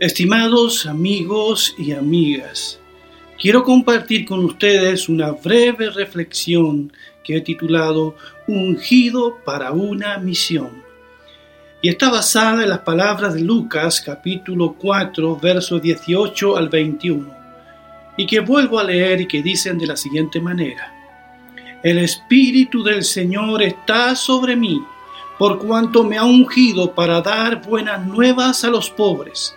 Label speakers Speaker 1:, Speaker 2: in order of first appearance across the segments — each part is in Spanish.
Speaker 1: Estimados amigos y amigas, quiero compartir con ustedes una breve reflexión que he titulado Ungido para una misión. Y está basada en las palabras de Lucas capítulo 4 versos 18 al 21, y que vuelvo a leer y que dicen de la siguiente manera. El Espíritu del Señor está sobre mí, por cuanto me ha ungido para dar buenas nuevas a los pobres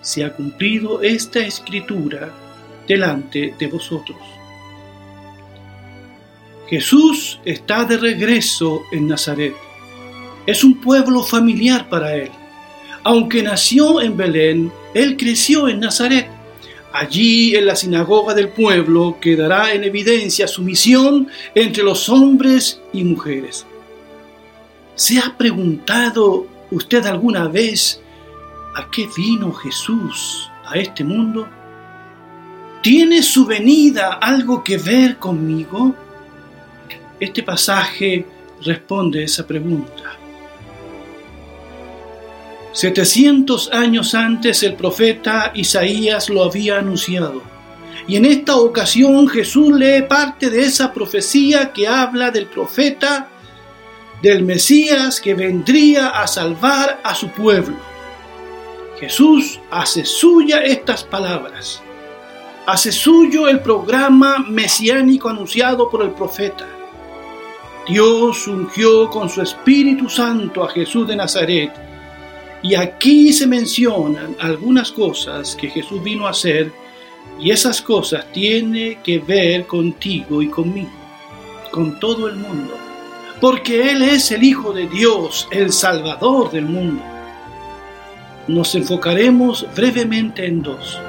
Speaker 1: se ha cumplido esta escritura delante de vosotros. Jesús está de regreso en Nazaret. Es un pueblo familiar para él. Aunque nació en Belén, él creció en Nazaret. Allí en la sinagoga del pueblo quedará en evidencia su misión entre los hombres y mujeres. ¿Se ha preguntado usted alguna vez ¿A qué vino Jesús a este mundo? ¿Tiene su venida algo que ver conmigo? Este pasaje responde esa pregunta. 700 años antes el profeta Isaías lo había anunciado. Y en esta ocasión Jesús lee parte de esa profecía que habla del profeta, del Mesías que vendría a salvar a su pueblo. Jesús hace suya estas palabras. Hace suyo el programa mesiánico anunciado por el profeta. Dios ungió con su Espíritu Santo a Jesús de Nazaret. Y aquí se mencionan algunas cosas que Jesús vino a hacer y esas cosas tienen que ver contigo y conmigo, con todo el mundo. Porque Él es el Hijo de Dios, el Salvador del mundo nos enfocaremos brevemente en dos.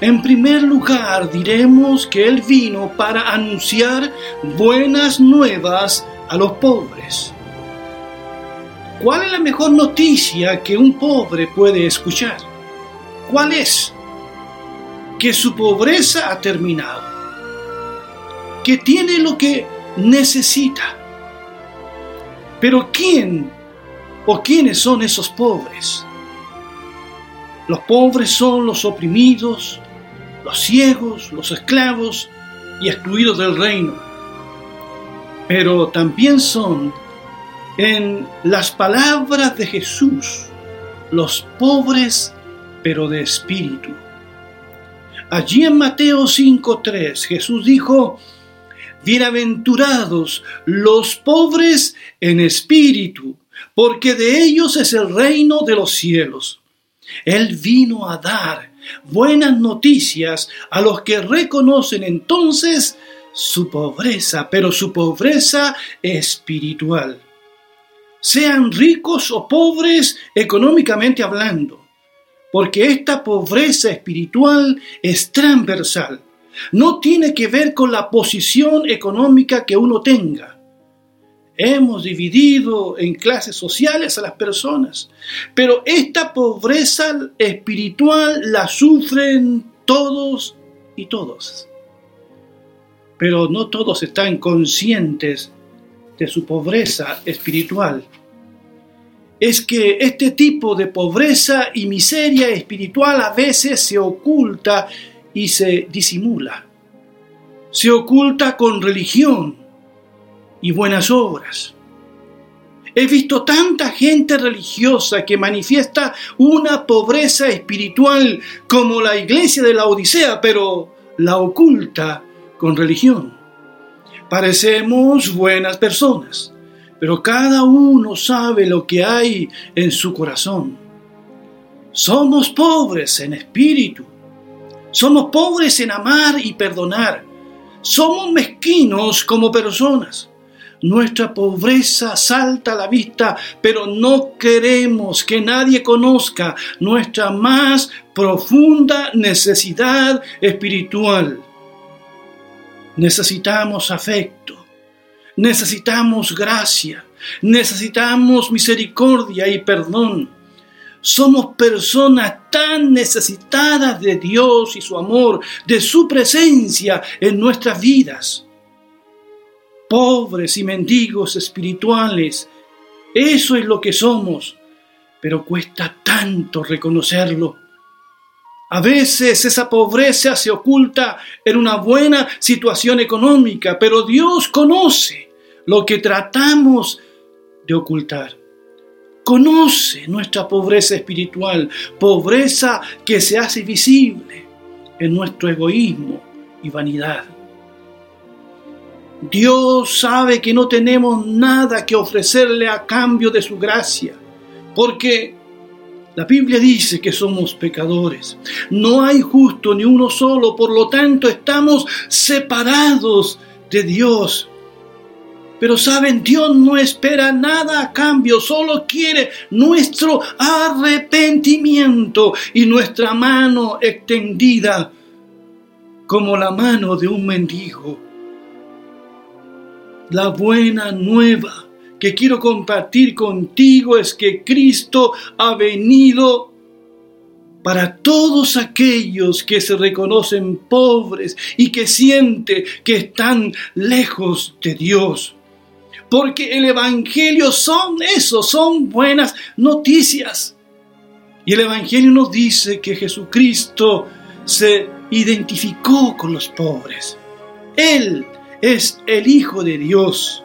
Speaker 1: En primer lugar, diremos que Él vino para anunciar buenas nuevas a los pobres. ¿Cuál es la mejor noticia que un pobre puede escuchar? ¿Cuál es? Que su pobreza ha terminado, que tiene lo que necesita. Pero ¿quién o quiénes son esos pobres? Los pobres son los oprimidos, los ciegos, los esclavos y excluidos del reino. Pero también son, en las palabras de Jesús, los pobres pero de espíritu. Allí en Mateo 5.3 Jesús dijo, Bienaventurados los pobres en espíritu, porque de ellos es el reino de los cielos. Él vino a dar buenas noticias a los que reconocen entonces su pobreza, pero su pobreza espiritual. Sean ricos o pobres económicamente hablando, porque esta pobreza espiritual es transversal. No tiene que ver con la posición económica que uno tenga Hemos dividido en clases sociales a las personas, pero esta pobreza espiritual la sufren todos y todos. Pero no todos están conscientes de su pobreza espiritual. Es que este tipo de pobreza y miseria espiritual a veces se oculta y se disimula. Se oculta con religión y buenas obras. He visto tanta gente religiosa que manifiesta una pobreza espiritual como la iglesia de la Odisea, pero la oculta con religión. Parecemos buenas personas, pero cada uno sabe lo que hay en su corazón. Somos pobres en espíritu. Somos pobres en amar y perdonar. Somos mezquinos como personas Nuestra pobreza salta a la vista, pero no queremos que nadie conozca nuestra más profunda necesidad espiritual. Necesitamos afecto, necesitamos gracia, necesitamos misericordia y perdón. Somos personas tan necesitadas de Dios y su amor, de su presencia en nuestras vidas. Pobres y mendigos espirituales, eso es lo que somos, pero cuesta tanto reconocerlo. A veces esa pobreza se oculta en una buena situación económica, pero Dios conoce lo que tratamos de ocultar. Conoce nuestra pobreza espiritual, pobreza que se hace visible en nuestro egoísmo y vanidad. Dios sabe que no tenemos nada que ofrecerle a cambio de su gracia, porque la Biblia dice que somos pecadores. No hay justo ni uno solo, por lo tanto estamos separados de Dios. Pero saben, Dios no espera nada a cambio, solo quiere nuestro arrepentimiento y nuestra mano extendida como la mano de un mendigo. La buena nueva que quiero compartir contigo es que Cristo ha venido para todos aquellos que se reconocen pobres y que sienten que están lejos de Dios. Porque el Evangelio son eso, son buenas noticias. Y el Evangelio nos dice que Jesucristo se identificó con los pobres. Él es el Hijo de Dios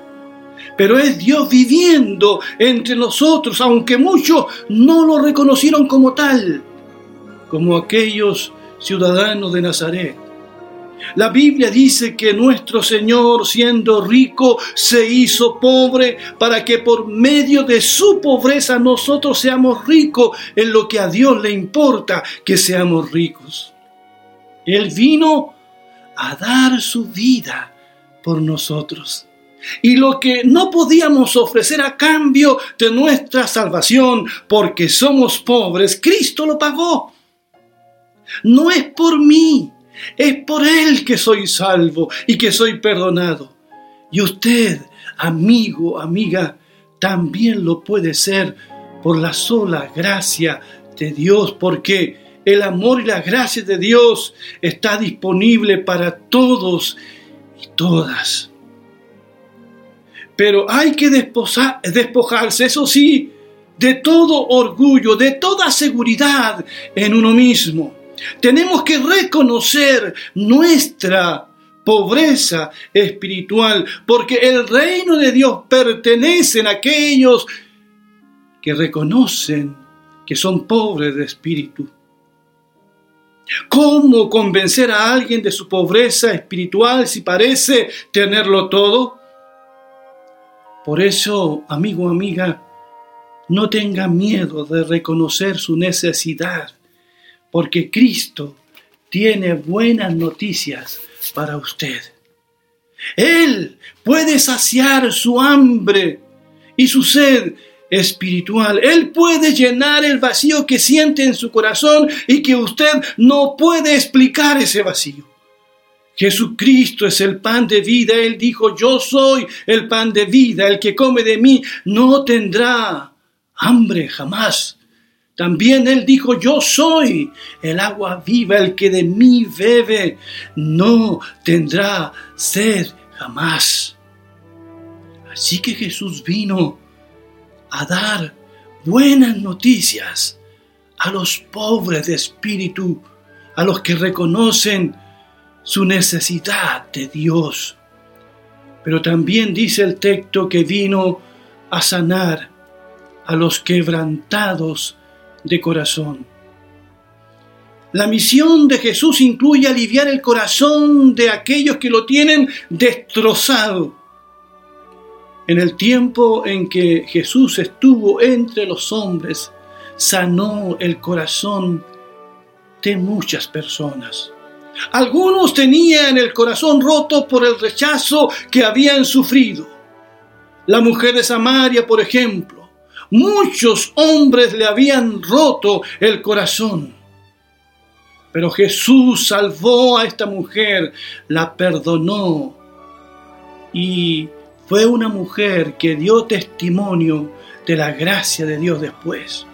Speaker 1: pero es Dios viviendo entre nosotros, aunque muchos no lo reconocieron como tal, como aquellos ciudadanos de Nazaret. La Biblia dice que nuestro Señor, siendo rico, se hizo pobre para que por medio de su pobreza nosotros seamos ricos en lo que a Dios le importa que seamos ricos. Él vino a dar su vida por nosotros. Y lo que no podíamos ofrecer a cambio de nuestra salvación, porque somos pobres, Cristo lo pagó. No es por mí, es por Él que soy salvo y que soy perdonado. Y usted, amigo, amiga, también lo puede ser por la sola gracia de Dios, porque el amor y la gracia de Dios está disponible para todos todas. Pero hay que despojarse, eso sí, de todo orgullo, de toda seguridad en uno mismo. Tenemos que reconocer nuestra pobreza espiritual, porque el reino de Dios pertenece a aquellos que reconocen que son pobres de espíritu. ¿Cómo convencer a alguien de su pobreza espiritual si parece tenerlo todo? Por eso, amigo, amiga, no tenga miedo de reconocer su necesidad, porque Cristo tiene buenas noticias para usted. Él puede saciar su hambre y su sed espiritual. Él puede llenar el vacío que siente en su corazón y que usted no puede explicar ese vacío. Jesucristo es el pan de vida. Él dijo, yo soy el pan de vida. El que come de mí no tendrá hambre jamás. También Él dijo, yo soy el agua viva. El que de mí bebe no tendrá sed jamás. Así que Jesús vino a dar buenas noticias a los pobres de espíritu, a los que reconocen su necesidad de Dios. Pero también dice el texto que vino a sanar a los quebrantados de corazón. La misión de Jesús incluye aliviar el corazón de aquellos que lo tienen destrozado. En el tiempo en que Jesús estuvo entre los hombres, sanó el corazón de muchas personas. Algunos tenían el corazón roto por el rechazo que habían sufrido. La mujer de Samaria, por ejemplo, muchos hombres le habían roto el corazón. Pero Jesús salvó a esta mujer, la perdonó y fue una mujer que dio testimonio de la gracia de Dios después.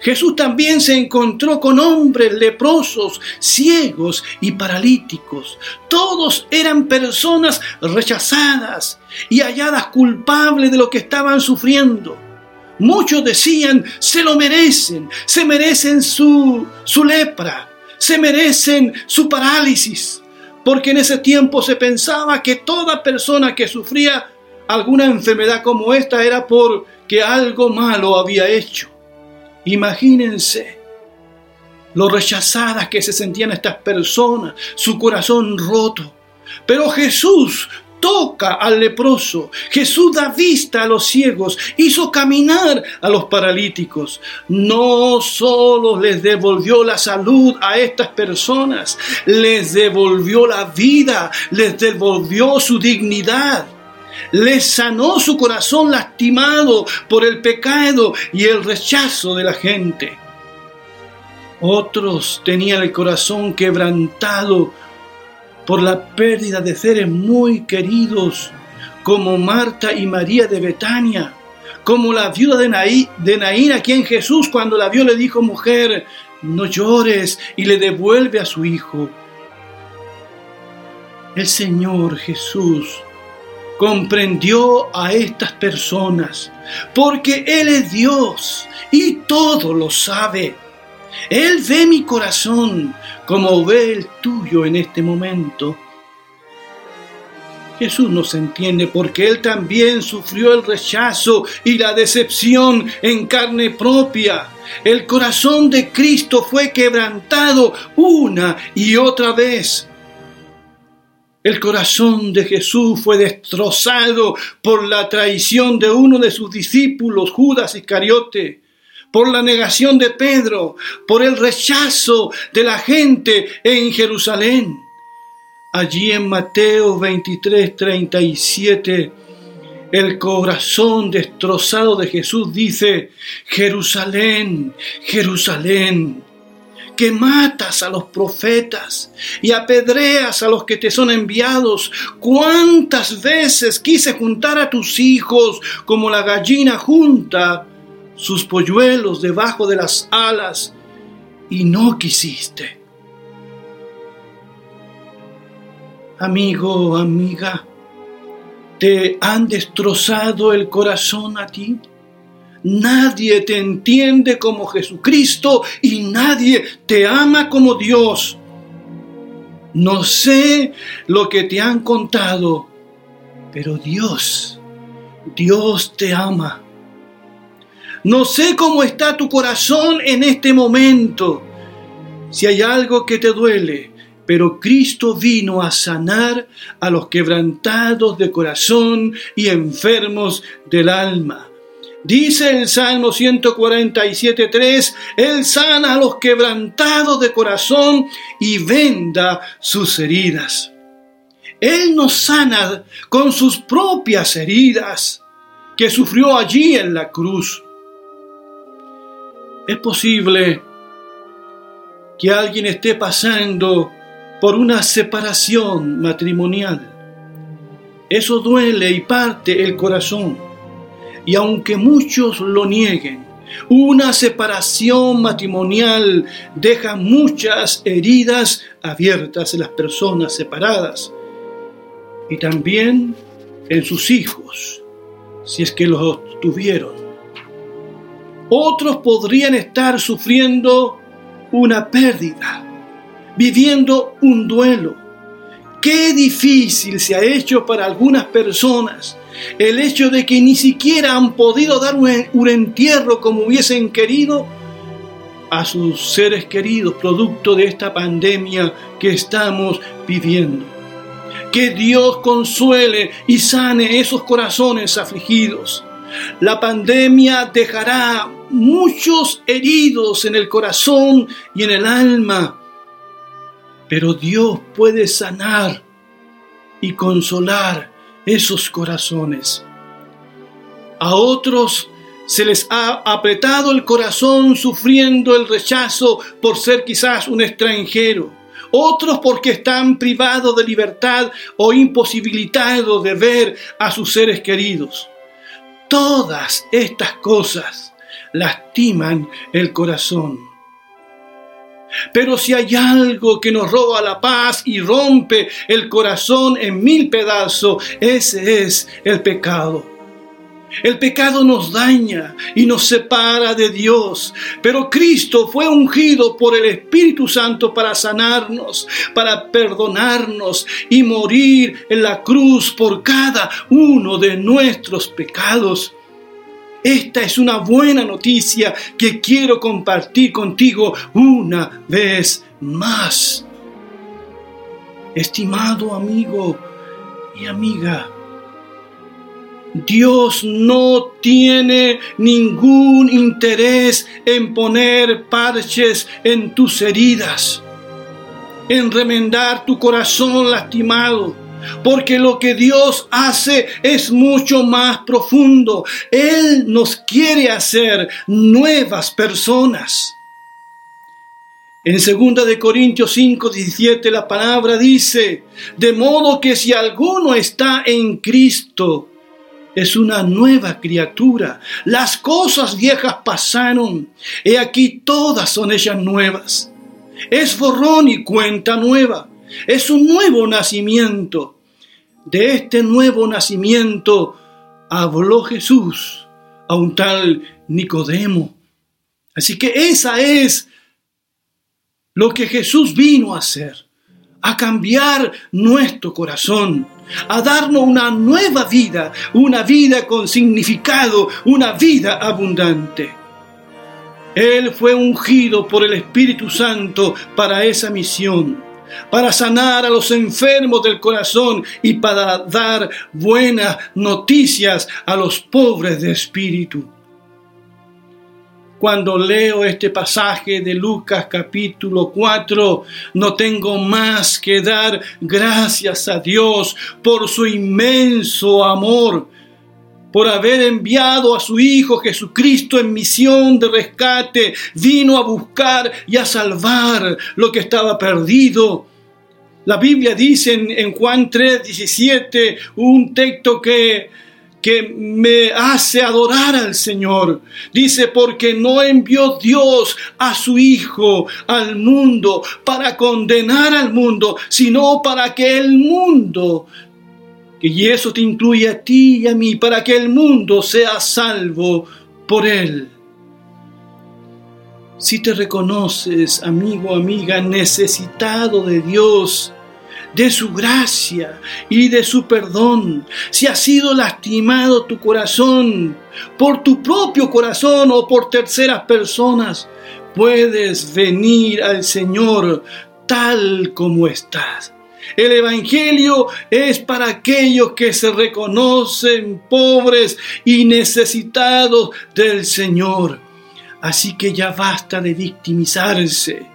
Speaker 1: Jesús también se encontró con hombres leprosos, ciegos y paralíticos. Todos eran personas rechazadas y halladas culpables de lo que estaban sufriendo. Muchos decían, se lo merecen, se merecen su, su lepra, se merecen su parálisis, porque en ese tiempo se pensaba que toda persona que sufría alguna enfermedad como esta era porque algo malo había hecho. Imagínense lo rechazadas que se sentían estas personas, su corazón roto. Pero Jesús toca al leproso, Jesús da vista a los ciegos, hizo caminar a los paralíticos. No solo les devolvió la salud a estas personas, les devolvió la vida, les devolvió su dignidad le sanó su corazón lastimado por el pecado y el rechazo de la gente. Otros tenían el corazón quebrantado por la pérdida de seres muy queridos, como Marta y María de Betania, como la viuda de, Naí, Naín, a quien Jesús cuando la vio le dijo, mujer, no llores, y le devuelve a su hijo. El Señor Jesús comprendió a estas personas, porque Él es Dios y todo lo sabe. Él ve mi corazón como ve el tuyo en este momento. Jesús nos entiende porque Él también sufrió el rechazo y la decepción en carne propia. El corazón de Cristo fue quebrantado una y otra vez el corazón de Jesús fue destrozado por la traición de uno de sus discípulos, Judas Iscariote, por la negación de Pedro, por el rechazo de la gente en Jerusalén. Allí en Mateo 23, 37, el corazón destrozado de Jesús dice, Jerusalén, Jerusalén, que matas a los profetas y apedreas a los que te son enviados. ¿Cuántas veces quise juntar a tus hijos como la gallina junta sus polluelos debajo de las alas y no quisiste? Amigo, amiga, ¿te han destrozado el corazón a ti? Nadie te entiende como Jesucristo y nadie te ama como Dios. No sé lo que te han contado, pero Dios, Dios te ama. No sé cómo está tu corazón en este momento, si hay algo que te duele, pero Cristo vino a sanar a los quebrantados de corazón y enfermos del alma. Dice el Salmo 147.3, Él sana a los quebrantados de corazón y venda sus heridas. Él nos sana con sus propias heridas que sufrió allí en la cruz. Es posible que alguien esté pasando por una separación matrimonial. Eso duele y parte el corazón y aunque muchos lo nieguen, una separación matrimonial deja muchas heridas abiertas en las personas separadas y también en sus hijos, si es que los tuvieron. Otros podrían estar sufriendo una pérdida, viviendo un duelo. Qué difícil se ha hecho para algunas personas el hecho de que ni siquiera han podido dar un entierro como hubiesen querido a sus seres queridos, producto de esta pandemia que estamos viviendo. Que Dios consuele y sane esos corazones afligidos. La pandemia dejará muchos heridos en el corazón y en el alma, pero Dios puede sanar y consolar esos corazones. A otros se les ha apretado el corazón sufriendo el rechazo por ser quizás un extranjero. Otros porque están privados de libertad o imposibilitados de ver a sus seres queridos. Todas estas cosas lastiman el corazón. Pero si hay algo que nos roba la paz y rompe el corazón en mil pedazos, ese es el pecado. El pecado nos daña y nos separa de Dios, pero Cristo fue ungido por el Espíritu Santo para sanarnos, para perdonarnos y morir en la cruz por cada uno de nuestros pecados. Esta es una buena noticia que quiero compartir contigo una vez más. Estimado amigo y amiga, Dios no tiene ningún interés en poner parches en tus heridas, en remendar tu corazón lastimado, porque lo que Dios hace es mucho más profundo. Él nos quiere hacer nuevas personas. En 2 de Corintios 5, 17 la palabra dice, de modo que si alguno está en Cristo, es una nueva criatura. Las cosas viejas pasaron, y aquí todas son ellas nuevas. Es borrón y cuenta nueva. Es un nuevo nacimiento. De este nuevo nacimiento habló Jesús a un tal Nicodemo. Así que esa es lo que Jesús vino a hacer, a cambiar nuestro corazón a darnos una nueva vida, una vida con significado, una vida abundante. Él fue ungido por el Espíritu Santo para esa misión, para sanar a los enfermos del corazón y para dar buenas noticias a los pobres de espíritu. Cuando leo este pasaje de Lucas capítulo 4, no tengo más que dar gracias a Dios por su inmenso amor, por haber enviado a su Hijo Jesucristo en misión de rescate, vino a buscar y a salvar lo que estaba perdido. La Biblia dice en, Juan 3, 17, un texto que que me hace adorar al Señor. Dice, porque no envió Dios a su Hijo al mundo para condenar al mundo, sino para que el mundo, y eso te incluye a ti y a mí, para que el mundo sea salvo por él. Si te reconoces, amigo, amiga, necesitado de Dios, de su gracia y de su perdón. Si ha sido lastimado tu corazón por tu propio corazón o por terceras personas, puedes venir al Señor tal como estás. El Evangelio es para aquellos que se reconocen pobres y necesitados del Señor. Así que ya basta de victimizarse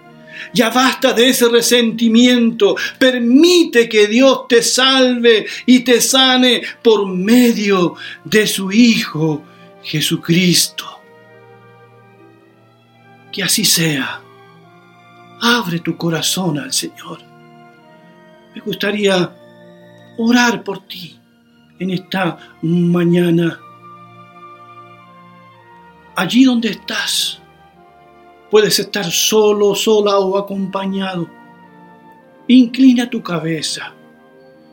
Speaker 1: ya basta de ese resentimiento. Permite que Dios te salve y te sane por medio de su Hijo Jesucristo. Que así sea. Abre tu corazón al Señor. Me gustaría orar por ti en esta mañana. Allí donde estás Puedes estar solo, sola o acompañado. Inclina tu cabeza.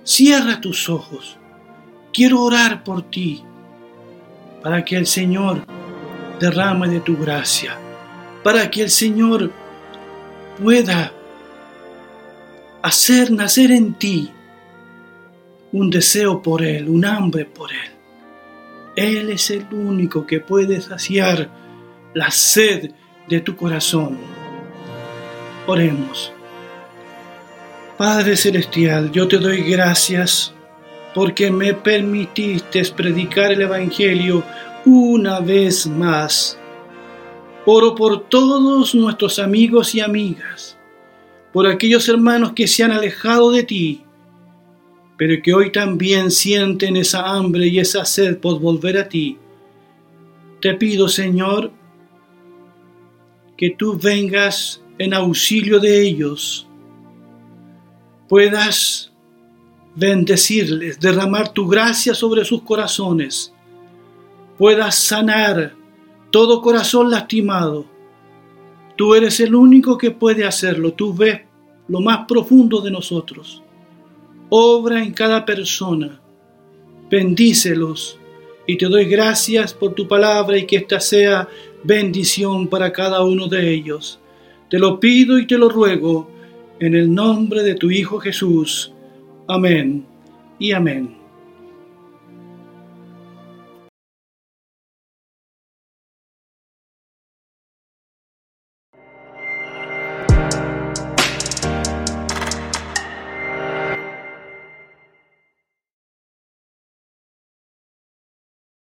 Speaker 1: Cierra tus ojos. Quiero orar por ti para que el Señor derrame de tu gracia, para que el Señor pueda hacer nacer en ti un deseo por Él, un hambre por Él. Él es el único que puede saciar la sed de tu corazón. Oremos. Padre Celestial, yo te doy gracias porque me permitiste predicar el Evangelio una vez más. Oro por todos nuestros amigos y amigas, por aquellos hermanos que se han alejado de ti, pero que hoy también sienten esa hambre y esa sed por volver a ti. Te pido, Señor, que tú vengas en auxilio de ellos, puedas bendecirles, derramar tu gracia sobre sus corazones, puedas sanar todo corazón lastimado. Tú eres el único que puede hacerlo, tú ves lo más profundo de nosotros. Obra en cada persona, bendícelos y te doy gracias por tu palabra y que esta sea bendición para cada uno de ellos. Te lo pido y te lo ruego en el nombre de tu Hijo Jesús. Amén y amén.